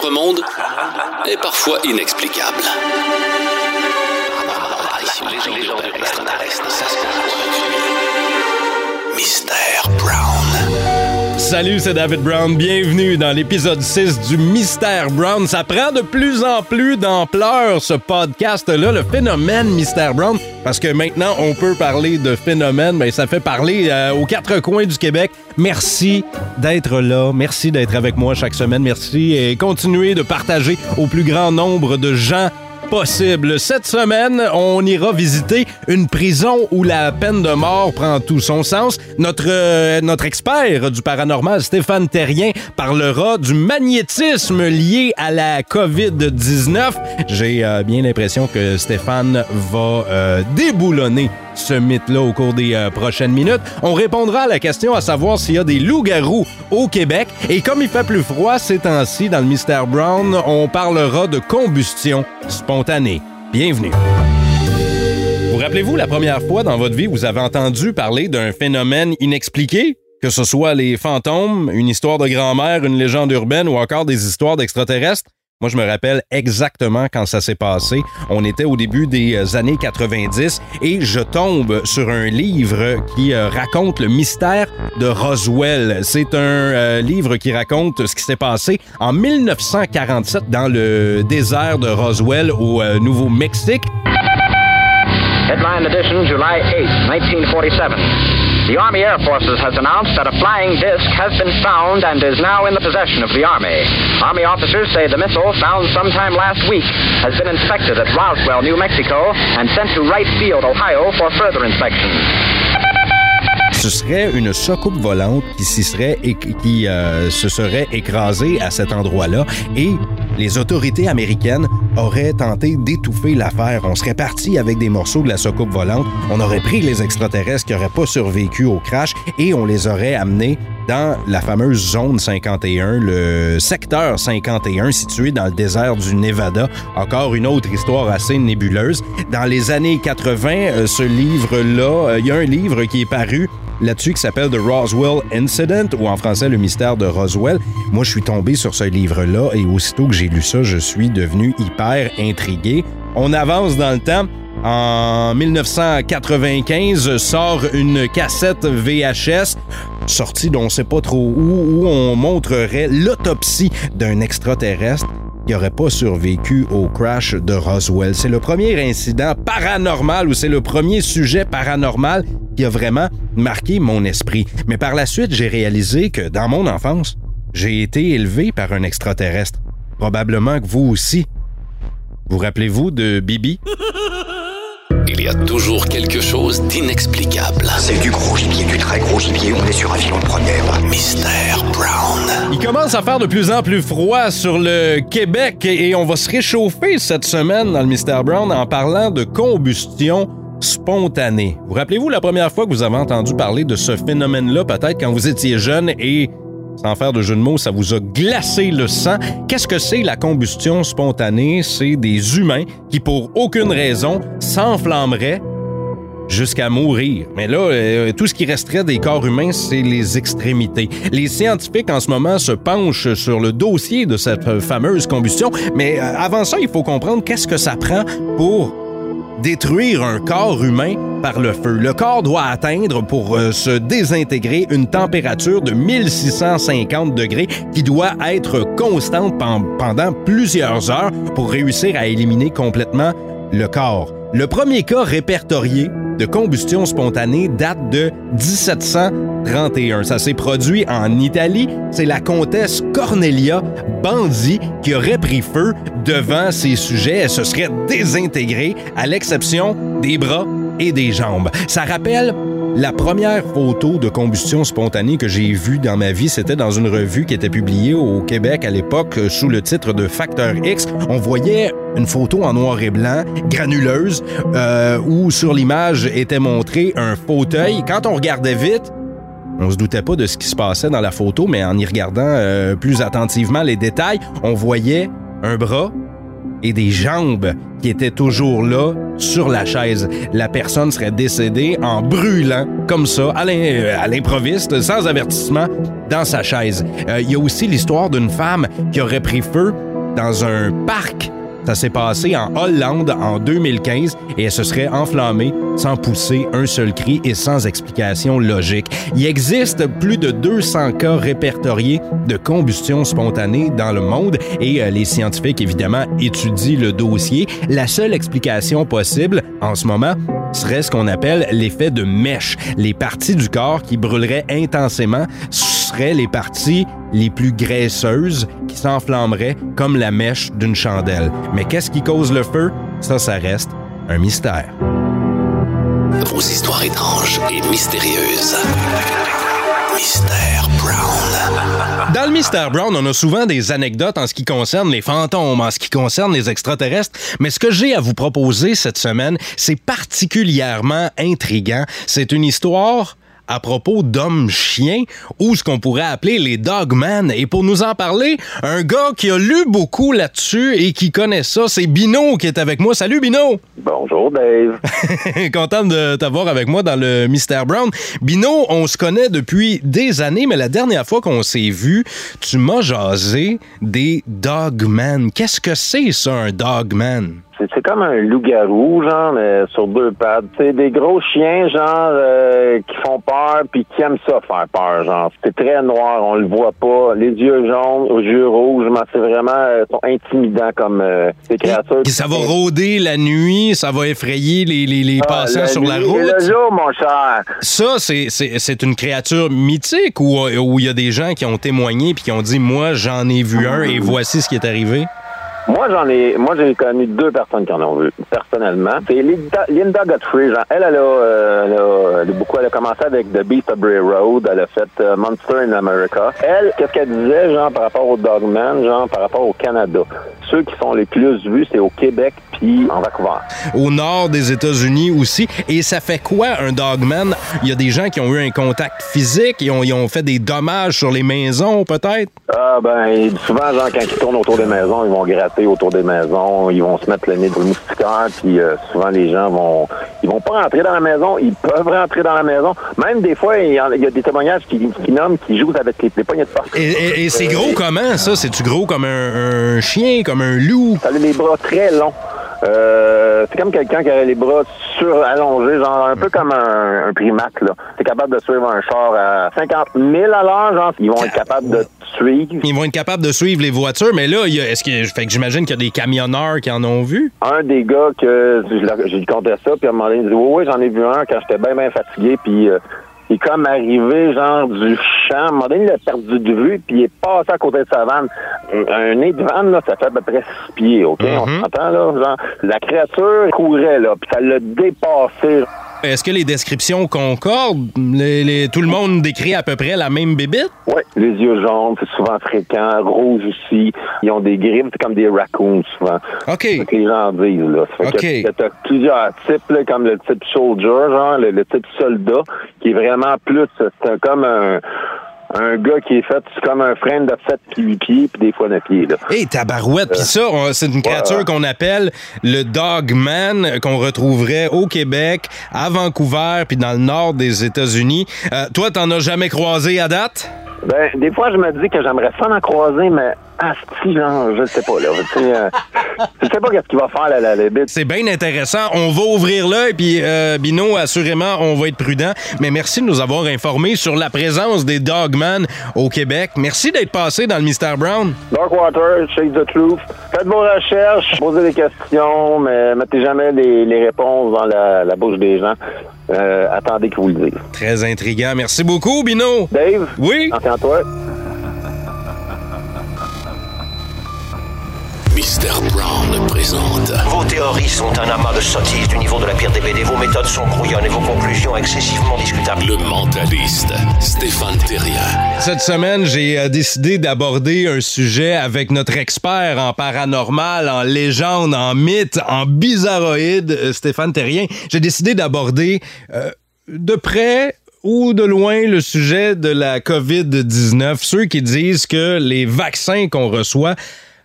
notre monde est parfois inexplicable. Mystère Brown. Salut, c'est David Brown. Bienvenue dans l'épisode 6 du Mystère Brown. Ça prend de plus en plus d'ampleur, ce podcast-là, le phénomène Mystère Brown, parce que maintenant, on peut parler de phénomène, mais ça fait parler euh, aux quatre coins du Québec. Merci d'être là. Merci d'être avec moi chaque semaine. Merci et continuez de partager au plus grand nombre de gens possible. Cette semaine, on ira visiter une prison où la peine de mort prend tout son sens. Notre, euh, notre expert du paranormal, Stéphane Terrien, parlera du magnétisme lié à la COVID-19. J'ai euh, bien l'impression que Stéphane va euh, déboulonner ce mythe-là au cours des euh, prochaines minutes. On répondra à la question à savoir s'il y a des loups-garous au Québec. Et comme il fait plus froid ces temps-ci dans le Mystère Brown, on parlera de combustion spontanée. Bienvenue. Vous rappelez-vous la première fois dans votre vie vous avez entendu parler d'un phénomène inexpliqué? Que ce soit les fantômes, une histoire de grand-mère, une légende urbaine ou encore des histoires d'extraterrestres? Moi, je me rappelle exactement quand ça s'est passé. On était au début des euh, années 90 et je tombe sur un livre qui euh, raconte le mystère de Roswell. C'est un euh, livre qui raconte ce qui s'est passé en 1947 dans le désert de Roswell au Nouveau-Mexique. Headline edition, July 8, 1947. The Army Air Forces has announced that a flying disc has been found and is now in the possession of the Army. Army officers say the missile, found sometime last week, has been inspected at Roswell, New Mexico, and sent to Wright Field, Ohio, for further inspection. Ce serait une soucoupe volante qui, s'y serait, qui euh, se serait écrasée à cet endroit-là et les autorités américaines auraient tenté d'étouffer l'affaire. On serait parti avec des morceaux de la soucoupe volante, on aurait pris les extraterrestres qui n'auraient pas survécu au crash et on les aurait amenés dans la fameuse zone 51, le secteur 51 situé dans le désert du Nevada. Encore une autre histoire assez nébuleuse. Dans les années 80, euh, ce livre-là, euh, il y a un livre qui est paru là-dessus qui s'appelle The Roswell Incident ou en français Le mystère de Roswell. Moi, je suis tombé sur ce livre-là et aussitôt que j'ai lu ça, je suis devenu hyper intrigué. On avance dans le temps. En 1995 sort une cassette VHS sortie d'on sait pas trop où, où on montrerait l'autopsie d'un extraterrestre qui n'aurait pas survécu au crash de Roswell. C'est le premier incident paranormal ou c'est le premier sujet paranormal qui a vraiment marqué mon esprit. Mais par la suite, j'ai réalisé que dans mon enfance, j'ai été élevé par un extraterrestre. Probablement que vous aussi. Vous rappelez-vous de Bibi? Il y a toujours quelque chose d'inexplicable. C'est du gros gibier, du très gros gibier. On est sur un filon de première. Mystère Brown. Il commence à faire de plus en plus froid sur le Québec et on va se réchauffer cette semaine dans le Mystère Brown en parlant de combustion spontanée. Vous rappelez-vous la première fois que vous avez entendu parler de ce phénomène-là, peut-être quand vous étiez jeune et, sans faire de jeu de mots, ça vous a glacé le sang? Qu'est-ce que c'est la combustion spontanée? C'est des humains qui, pour aucune raison, s'enflammeraient jusqu'à mourir. Mais là, euh, tout ce qui resterait des corps humains, c'est les extrémités. Les scientifiques en ce moment se penchent sur le dossier de cette fameuse combustion, mais euh, avant ça, il faut comprendre qu'est-ce que ça prend pour détruire un corps humain par le feu. Le corps doit atteindre, pour euh, se désintégrer, une température de 1650 degrés qui doit être constante pen- pendant plusieurs heures pour réussir à éliminer complètement le corps. Le premier cas répertorié de combustion spontanée date de 1731. Ça s'est produit en Italie. C'est la comtesse Cornelia Bandi qui aurait pris feu devant ses sujets. Elle se serait désintégrée à l'exception des bras et des jambes. Ça rappelle la première photo de combustion spontanée que j'ai vue dans ma vie, c'était dans une revue qui était publiée au Québec à l'époque euh, sous le titre de Facteur X. On voyait une photo en noir et blanc, granuleuse, euh, où sur l'image était montré un fauteuil. Quand on regardait vite, on se doutait pas de ce qui se passait dans la photo, mais en y regardant euh, plus attentivement les détails, on voyait un bras et des jambes qui étaient toujours là sur la chaise. La personne serait décédée en brûlant comme ça, à euh, l'improviste, sans avertissement, dans sa chaise. Euh, Il y a aussi l'histoire d'une femme qui aurait pris feu dans un parc ça s'est passé en Hollande en 2015 et elle se serait enflammée sans pousser un seul cri et sans explication logique. Il existe plus de 200 cas répertoriés de combustion spontanée dans le monde et euh, les scientifiques, évidemment, étudient le dossier. La seule explication possible en ce moment serait ce qu'on appelle l'effet de mèche. Les parties du corps qui brûleraient intensément seraient les parties les plus graisseuses qui s'enflammeraient comme la mèche d'une chandelle. Mais qu'est-ce qui cause le feu? Ça, ça reste un mystère. Vos histoires étranges et mystérieuses. Mystère Brown. Dans le Mystère Brown, on a souvent des anecdotes en ce qui concerne les fantômes, en ce qui concerne les extraterrestres, mais ce que j'ai à vous proposer cette semaine, c'est particulièrement intriguant. C'est une histoire à propos d'hommes-chiens ou ce qu'on pourrait appeler les dogmen. Et pour nous en parler, un gars qui a lu beaucoup là-dessus et qui connaît ça, c'est Bino qui est avec moi. Salut Bino! Bonjour Dave. Content de t'avoir avec moi dans le Mystère Brown. Bino, on se connaît depuis des années, mais la dernière fois qu'on s'est vu, tu m'as jasé des dogmen. Qu'est-ce que c'est ça, un dogman? C'est comme un loup-garou, genre, mais sur deux pattes. C'est des gros chiens, genre, euh, qui font peur puis qui aiment ça faire peur, genre. C'est très noir, on le voit pas. Les yeux jaunes, aux yeux rouges, mais c'est vraiment euh, sont intimidants comme euh, ces créatures. Et ça va rôder la nuit, ça va effrayer les, les, les Ah, passants la sur la nuit et route? Le jour, mon cher. Ça, c'est- c'est c'est une créature mythique ou où il y a des gens qui ont témoigné puis qui ont dit Moi, j'en ai vu un et voici ce qui est arrivé? Moi, j'en ai, moi, j'ai connu deux personnes qui en ont vu, personnellement. C'est Linda, Linda Godfrey, genre, elle, elle a, euh, elle a, beaucoup, elle a commencé avec The Beast of Bray Road, elle a fait euh, Monster in America. Elle, qu'est-ce qu'elle disait, genre, par rapport au Dogman, genre, par rapport au Canada? Ceux qui sont les plus vus, c'est au Québec puis en Vancouver. Au nord des États-Unis aussi. Et ça fait quoi un dogman? Il y a des gens qui ont eu un contact physique, ils ont, ils ont fait des dommages sur les maisons, peut-être? Ah ben souvent genre quand ils tournent autour des maisons, ils vont gratter autour des maisons, ils vont se mettre le nez dans le moustiquaire, puis euh, souvent les gens vont ils vont pas rentrer dans la maison, ils peuvent rentrer dans la maison. Même des fois, il y, en- il y a des témoignages qui, qui nomment qui jouent avec les, les poignées de porte. Et, et- et c'est gros comment, ça? C'est-tu gros comme un, un chien, comme un loup? Ça a les bras très longs. Euh, c'est comme quelqu'un qui a les bras surallongés, genre un peu comme un, un primate, là. T'es capable de suivre un char à 50 000 à l'heure, genre. Ils vont être capables de suivre. Ils vont être capables de suivre les voitures, mais là, il y a- est-ce que, fait que j'imagine qu'il y a des camionneurs qui en ont vu? un des gars que j'ai conté ça, puis à un moment donné, il dit Oui, oui, j'en ai vu un quand j'étais bien, bien fatigué, puis euh, il est comme arrivé, genre, du champ. À un moment donné, il a perdu de vue, puis il est passé à côté de sa vanne. Un, nez de vanne, là, ça fait à peu près six pieds, OK? On s'entend, là? Genre, la créature courait, là, puis ça l'a dépassé. Est-ce que les descriptions concordent? Les- les- tout le monde décrit à peu près la même bébite? Oui, les yeux jaunes, c'est souvent fréquent. Rouge aussi. Ils ont des griffes, c'est comme des raccoons, souvent. OK. C'est ce que les gens disent, là. Ça fait OK. que- que t'as plusieurs types, là, comme le type soldier, genre, le, le type soldat, qui est vraiment plus, c'est comme un, un gars qui est fait, comme un frein de 7 puis 8 pieds, puis des fois 9 pieds, là. Hé, tabarouette. Puis ça, on- c'est une créature ouais. qu'on appelle le Dogman, qu'on retrouverait au Québec, à Vancouver, puis dans le nord des États-Unis. Euh, toi, t'en as jamais croisé à date? Ben, des fois, je me dis que j'aimerais ça en croiser, mais asti, genre, je sais pas, là. Je sais pas qu'est-ce qu'il va faire, là, la, la bite. C'est bien intéressant. On va ouvrir l'œil, puis euh, Bino, assurément, on va être prudent. Mais merci de nous avoir informés sur la présence des Dogman au Québec. Merci d'être passé dans le Mystère Brown. Darkwater, Shake the Truth. Faites vos recherches, posez des questions, mais mettez jamais les, les réponses dans la, la bouche des gens. Euh, attendez qu'ils vous le disent. Très intriguant. Merci beaucoup, Bino. Dave? Oui? Attention-toi. Mystère présente Vos théories sont un amas de sottises du niveau de la pire des BD. Vos méthodes sont brouillonnes et vos conclusions excessivement discutables. le mentaliste Stéphane Terrien. Cette semaine, j'ai euh, décidé d'aborder un sujet avec notre expert en paranormal, en légende, en mythe, en bizarroïde, euh, Stéphane Terrien. J'ai décidé d'aborder euh, de près ou de loin le sujet de la COVID-19. Ceux qui disent que les vaccins qu'on reçoit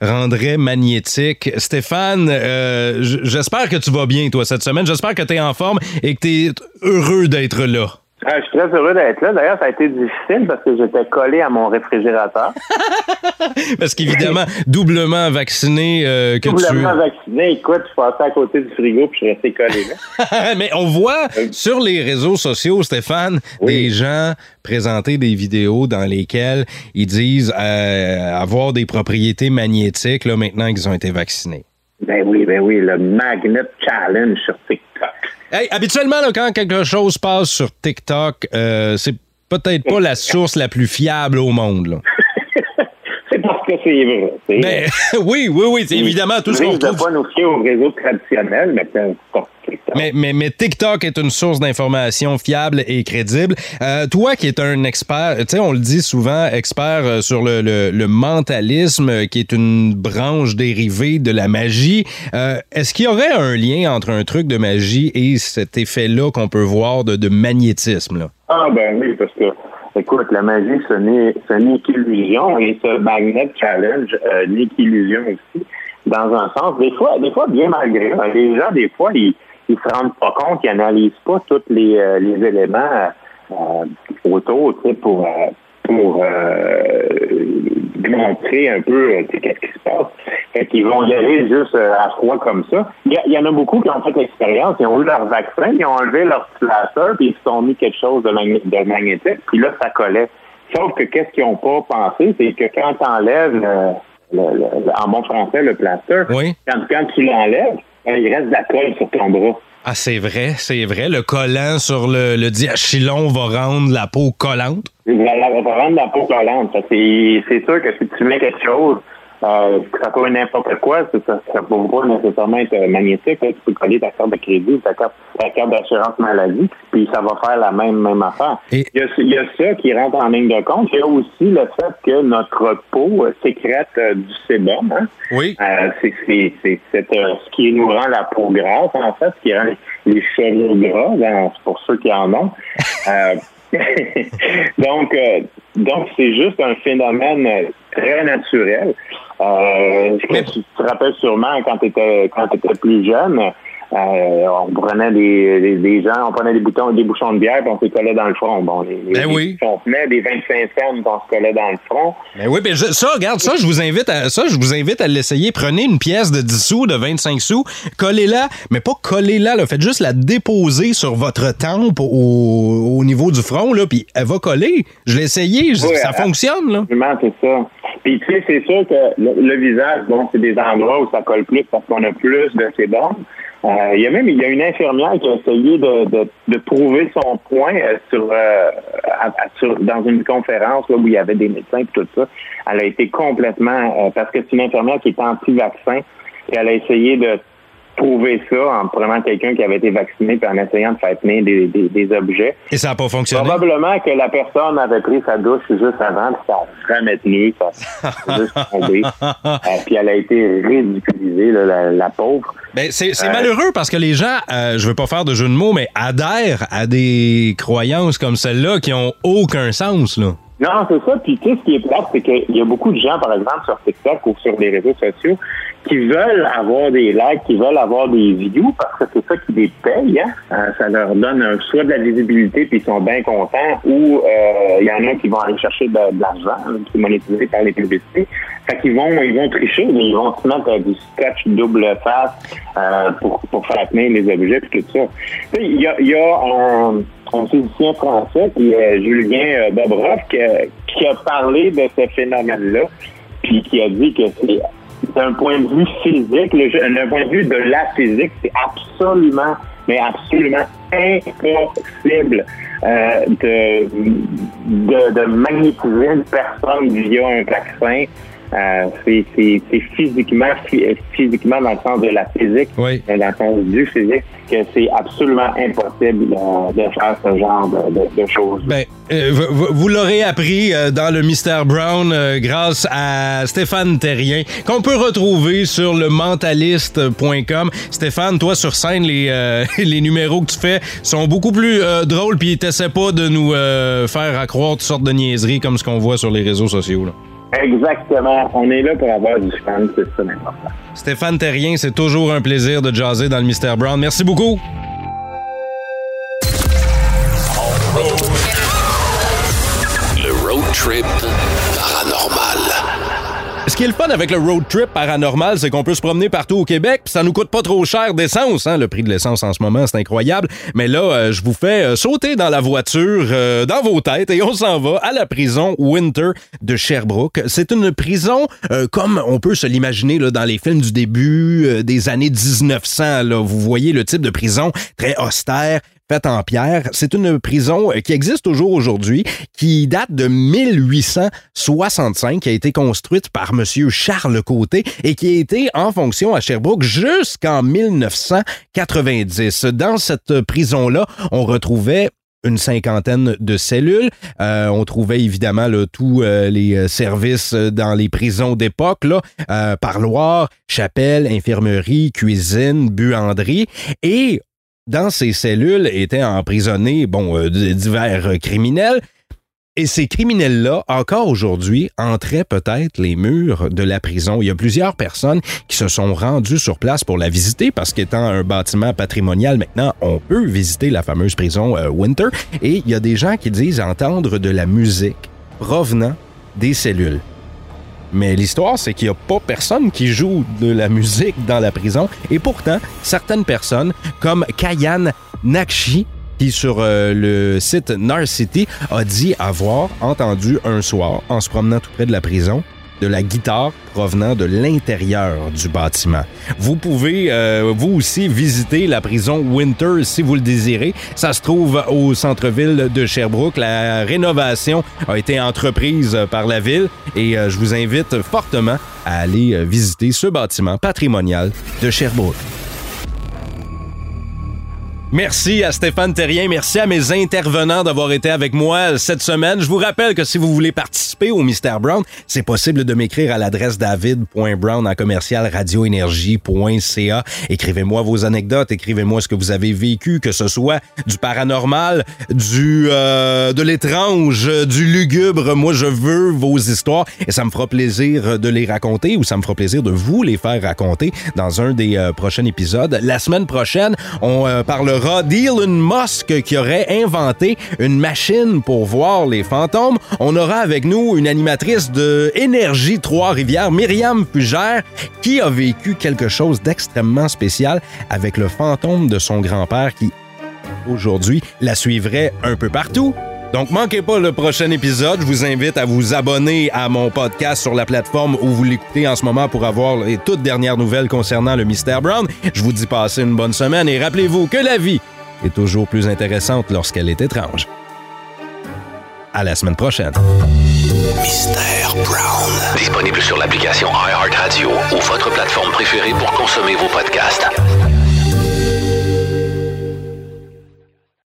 rendraient magnétiques. Stéphane, euh, j'espère que tu vas bien, toi, cette semaine. J'espère que tu es en forme et que tu heureux d'être là. Ah, je suis très heureux d'être là. D'ailleurs, ça a été difficile parce que j'étais collé à mon réfrigérateur. Parce qu'évidemment, doublement vacciné euh, que Doublement vacciné, écoute, je passais à côté du frigo puis je suis resté collé là. Mais on voit sur les réseaux sociaux, Stéphane, des gens présenter des vidéos dans lesquelles ils disent euh, avoir des propriétés magnétiques là, maintenant qu'ils ont été vaccinés. Ben oui, ben oui, le Magnet Challenge sur TikTok. Hey, habituellement, quand quelque chose passe sur TikTok, euh, c'est peut-être pas la source la plus fiable au monde. c'est parce que c'est vrai. c'est- Ben, oui, oui, oui, c'est évidemment tout ce qu'on trouve. pas nous fier au réseau traditionnel, mais TikTok. Mais, mais, mais TikTok est une source d'information fiable et crédible. Euh, toi qui es un expert, tu sais, on le dit souvent, expert euh, sur le, le- le mentalisme, euh, qui est une branche dérivée de la magie, euh, est-ce qu'il y aurait un lien entre un truc de magie et cet effet-là qu'on peut voir de, de magnétisme? Là? Ah ben oui, parce que écoute, la magie, ce n'est qu'illusion et ce Magnet Challenge euh, n'est qu'illusion aussi, dans un sens. Des fois, des fois, bien malgré, hein, les gens, des fois, ils ils se rendent pas compte, ils analysent pas tous les, euh, les éléments euh, autour, tu sais, pour euh, pour euh, démontrer un peu euh, qu'est-ce qui se passe. Fait qu'ils vont y aller juste euh, à froid comme ça. Il y, en a beaucoup qui ont fait l'expérience, ils ont eu leur vaccin, ils ont enlevé leur plaster, puis ils se sont mis quelque chose de, magné- de magnétique, puis là, ça collait. Sauf que qu'est-ce qu'ils n'ont pas pensé, c'est que quand tu enlèves, le, le- le- en bon français, le plaster, Oui. quand, quand tu l'enlèves, il reste de la colle sur ton bras. Ah, c'est vrai, c'est vrai. Le collant sur le, le diachylon va rendre la peau collante? Ça va rendre la peau collante. C'est sûr que si tu mets quelque chose, euh, ça soit n'importe quoi, ça ne peut pas nécessairement être euh, magnétique. hein. Tu peux coller ta carte de crédit, ta carte, ta carte d'assurance maladie, puis ça va faire la même, même affaire. Et- Il, y a, il y a ça qui rentre en ligne de compte. Il y a aussi le fait que notre peau euh, sécrète euh, du sébum. Hein? Oui. Euh, c'est euh, ce qui nous rend la peau grasse, en fait, ce qui rend les, cheveux gras, c'est pour ceux qui en ont. Euh, donc, euh, donc c'est juste un phénomène très naturel. Euh, Mais- tu te rappelles sûrement quand tu étais, quand étais plus jeune, euh, on prenait des, des, des gens, on prenait des boutons, des bouchons de bière, puis on se collait dans le front. Bon, les, les- Ben oui. on tenait des 25 cents, puis on se collait dans le front. Ben oui, ben je- ça, regarde, ça, je vous invite à ça, je vous invite à l'essayer. Prenez une pièce de 10 sous, de 25 sous, collez-la, mais pas collez-la, là, faites juste la déposer sur votre tempe au, au niveau du front, là, puis elle va coller. Je l'ai essayé, je- Oui, ça fonctionne, là. Absolument, c'est ça. Puis, tu sais, c'est sûr que le, le visage, bon, c'est des endroits où ça colle plus parce qu'on a plus de sébum. Euh, il y a même il y a une infirmière qui a essayé de, de, de prouver son point euh, sur, euh, sur- dans une conférence là, où il y avait des médecins et tout ça. Elle a été complètement euh, parce que c'est une infirmière qui est anti-vaccin et elle a essayé de prouver ça en prenant quelqu'un qui avait été vacciné puis en essayant de faire tenir des, des, des objets. Et ça n'a pas fonctionné? Probablement que la personne avait pris sa douche juste avant, puis ça a jamais tenu, ça a juste tombé. Euh, puis elle a été ridiculisée, là, la, la pauvre. Ben, c'est c'est Euh, malheureux parce que les gens, euh, je veux pas faire de jeu de mots, mais adhèrent à des croyances comme celle-là qui ont aucun sens, là. Non, c'est ça. Puis tu sais, ce qui est plate, c'est qu'il y a beaucoup de gens, par exemple, sur TikTok ou sur les réseaux sociaux, qui veulent avoir des likes, qui veulent avoir des views parce que c'est ça qui les paye. Hein? Euh, ça leur donne soit de la visibilité puis ils sont bien contents, ou euh, il y en a qui vont aller chercher de, l'argent là, qui est monétisé par les publicités. Fait qu'ils vont, ils vont tricher, mais ils vont se mettre du scotch double face euh, pour, pour les objets puis tout ça. Il y a, un, un physicien français qui est Julien euh, qui a parlé de ce phénomène-là, puis qui a dit que c'est d'un point de vue physique, d'un point de vue de la physique, c'est absolument, mais absolument impossible euh, de, de, de magnétiser une personne via un vaccin. Euh, c'est physiquement, phy- physiquement dans le sens de la physique, Oui. dans le sens du physique, que c'est absolument impossible euh, de faire ce genre de, de- de choses. Ben, euh, vous, l'aurez appris euh, dans le Mystère Brown euh, grâce à Stéphane Terrien, qu'on peut retrouver sur le mentaliste.com. Stéphane, toi, sur scène, les, euh, les numéros que tu fais sont beaucoup plus euh, drôles, puis t'essaies pas de nous euh, faire à croire toutes sortes de niaiseries comme ce qu'on voit sur les réseaux sociaux. là. Exactement. On est là pour avoir du fun, c'est ça l'important. Stéphane Terrien, c'est toujours un plaisir de jaser dans le Mystère Brown. Merci beaucoup. Le road trip qui est le fun avec le road trip paranormal, c'est qu'on peut se promener partout au Québec, ça nous coûte pas trop cher d'essence. Hein? Le prix de l'essence en ce moment, c'est incroyable. Mais là, euh, je vous fais euh, sauter dans la voiture, euh, dans vos têtes, et on s'en va à la prison Winter de Sherbrooke. C'est une prison comme on peut se l'imaginer dans les films du début des années 1900. Là. Vous voyez le type de prison très austère, faite en pierre. C'est une prison euh, qui existe toujours aujourd'hui, qui date de 1865, qui a été construite par Monsieur Charles Côté et qui a été en fonction à Sherbrooke jusqu'en 1990. Dans cette prison-là, on retrouvait une cinquantaine de cellules. Euh, on trouvait évidemment là, tous euh, les services dans les prisons d'époque, là, euh, parloir, chapelle, infirmerie, cuisine, buanderie. Et dans ces cellules étaient emprisonnés bon, euh, divers euh, criminels. Et ces criminels-là, encore aujourd'hui, entraient peut-être les murs de la prison. Il y a plusieurs personnes qui se sont rendues sur place pour la visiter parce qu'étant un bâtiment patrimonial, maintenant, on peut visiter la fameuse prison euh, Winter. Et il y a des gens qui disent entendre de la musique provenant des cellules. Mais l'histoire, c'est qu'il n'y a pas personne qui joue de la musique dans la prison. Et pourtant, certaines personnes, comme Kayan Nakshi, qui sur euh, le site Narcity a dit avoir entendu un soir, en se promenant tout près de la prison, de la guitare provenant de l'intérieur du bâtiment. Vous pouvez, euh, vous aussi, visiter la prison Winter si vous le désirez. Ça se trouve au centre-ville de Sherbrooke. La rénovation a été entreprise par la ville et euh, je vous invite fortement à aller visiter ce bâtiment patrimonial de Sherbrooke. Merci à Stéphane Terrien, merci à mes intervenants d'avoir été avec moi cette semaine. Je vous rappelle que si vous voulez participer au Mystère Brown, c'est possible de m'écrire à l'adresse david.brown en commercial radioénergie.ca. Écrivez-moi vos anecdotes, écrivez-moi ce que vous avez vécu, que ce soit du paranormal, du euh, de l'étrange, du lugubre. Moi, je veux vos histoires et ça me fera plaisir de les raconter ou ça me fera plaisir de vous les faire raconter dans un des euh, prochains épisodes. La semaine prochaine, on euh, parlera d'Elon Musk qui aurait inventé une machine pour voir les fantômes. On aura avec nous une animatrice de Énergie Trois-Rivières, Myriam Fugère, qui a vécu quelque chose d'extrêmement spécial avec le fantôme de son grand-père qui, aujourd'hui, la suivrait un peu partout. Donc, manquez pas le prochain épisode. Je vous invite à vous abonner à mon podcast sur la plateforme où vous l'écoutez en ce moment pour avoir les toutes dernières nouvelles concernant le Mystère Brown. Je vous dis passez une bonne semaine et rappelez-vous que la vie est toujours plus intéressante lorsqu'elle est étrange. À la semaine prochaine. Mystère Brown. Disponible sur l'application iHeartRadio ou votre plateforme préférée pour consommer vos podcasts.